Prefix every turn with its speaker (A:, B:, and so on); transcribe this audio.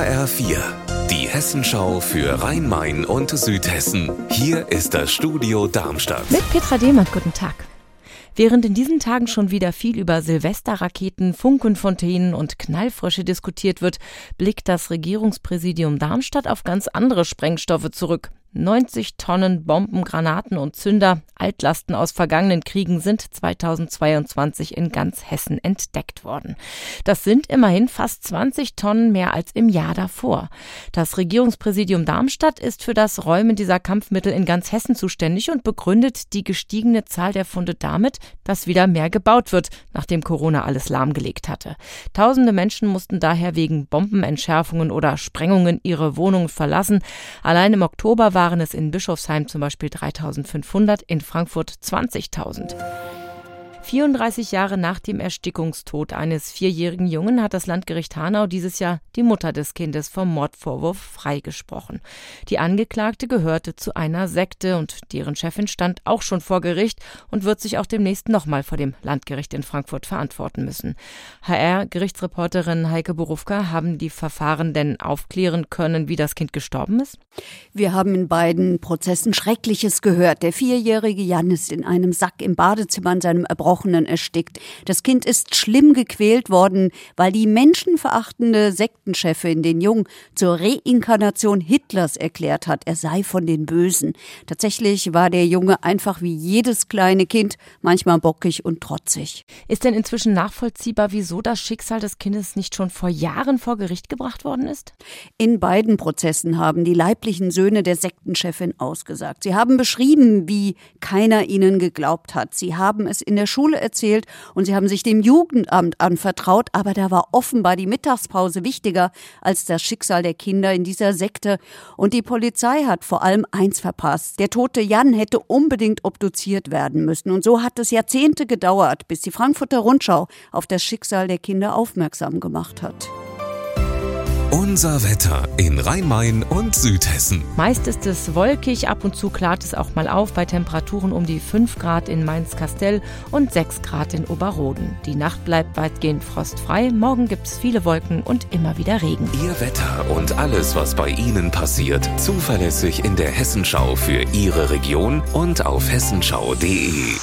A: HR4, die Hessenschau für Rhein-Main und Südhessen. Hier ist das Studio Darmstadt.
B: Mit Petra Dehmann, guten Tag. Während in diesen Tagen schon wieder viel über Silvesterraketen, Funkenfontänen und Knallfrösche diskutiert wird, blickt das Regierungspräsidium Darmstadt auf ganz andere Sprengstoffe zurück. 90 Tonnen Bomben, Granaten und Zünder, Altlasten aus vergangenen Kriegen sind 2022 in ganz Hessen entdeckt worden. Das sind immerhin fast 20 Tonnen mehr als im Jahr davor. Das Regierungspräsidium Darmstadt ist für das Räumen dieser Kampfmittel in ganz Hessen zuständig und begründet die gestiegene Zahl der Funde damit, dass wieder mehr gebaut wird, nachdem Corona alles lahmgelegt hatte. Tausende Menschen mussten daher wegen Bombenentschärfungen oder Sprengungen ihre Wohnungen verlassen. Allein im Oktober war waren es in Bischofsheim zum Beispiel 3500, in Frankfurt 20.000. 34 Jahre nach dem Erstickungstod eines vierjährigen Jungen hat das Landgericht Hanau dieses Jahr die Mutter des Kindes vom Mordvorwurf freigesprochen. Die Angeklagte gehörte zu einer Sekte und deren Chefin stand auch schon vor Gericht und wird sich auch demnächst nochmal vor dem Landgericht in Frankfurt verantworten müssen. HR-Gerichtsreporterin Heike Borufka haben die Verfahren denn aufklären können, wie das Kind gestorben ist?
C: Wir haben in beiden Prozessen Schreckliches gehört. Der vierjährige Jan ist in einem Sack im Badezimmer an seinem Erbrochenen Erbrochenen erstickt. Das Kind ist schlimm gequält worden, weil die menschenverachtende Sektenchefin den Jungen zur Reinkarnation Hitlers erklärt hat, er sei von den Bösen. Tatsächlich war der Junge einfach wie jedes kleine Kind, manchmal bockig und trotzig.
B: Ist denn inzwischen nachvollziehbar, wieso das Schicksal des Kindes nicht schon vor Jahren vor Gericht gebracht worden ist?
C: In beiden Prozessen haben die leiblichen Söhne der Sektenchefin ausgesagt. Sie haben beschrieben, wie keiner ihnen geglaubt hat. Sie haben es in der Schule Schule erzählt und sie haben sich dem Jugendamt anvertraut, aber da war offenbar die Mittagspause wichtiger als das Schicksal der Kinder in dieser Sekte. Und die Polizei hat vor allem eins verpasst. Der tote Jan hätte unbedingt obduziert werden müssen. Und so hat es Jahrzehnte gedauert, bis die Frankfurter Rundschau auf das Schicksal der Kinder aufmerksam gemacht hat.
A: Unser Wetter in Rhein-Main und Südhessen.
B: Meist ist es wolkig, ab und zu klart es auch mal auf bei Temperaturen um die 5 Grad in Mainz-Kastell und 6 Grad in Oberroden. Die Nacht bleibt weitgehend frostfrei, morgen gibt es viele Wolken und immer wieder Regen.
A: Ihr Wetter und alles, was bei Ihnen passiert, zuverlässig in der Hessenschau für Ihre Region und auf hessenschau.de.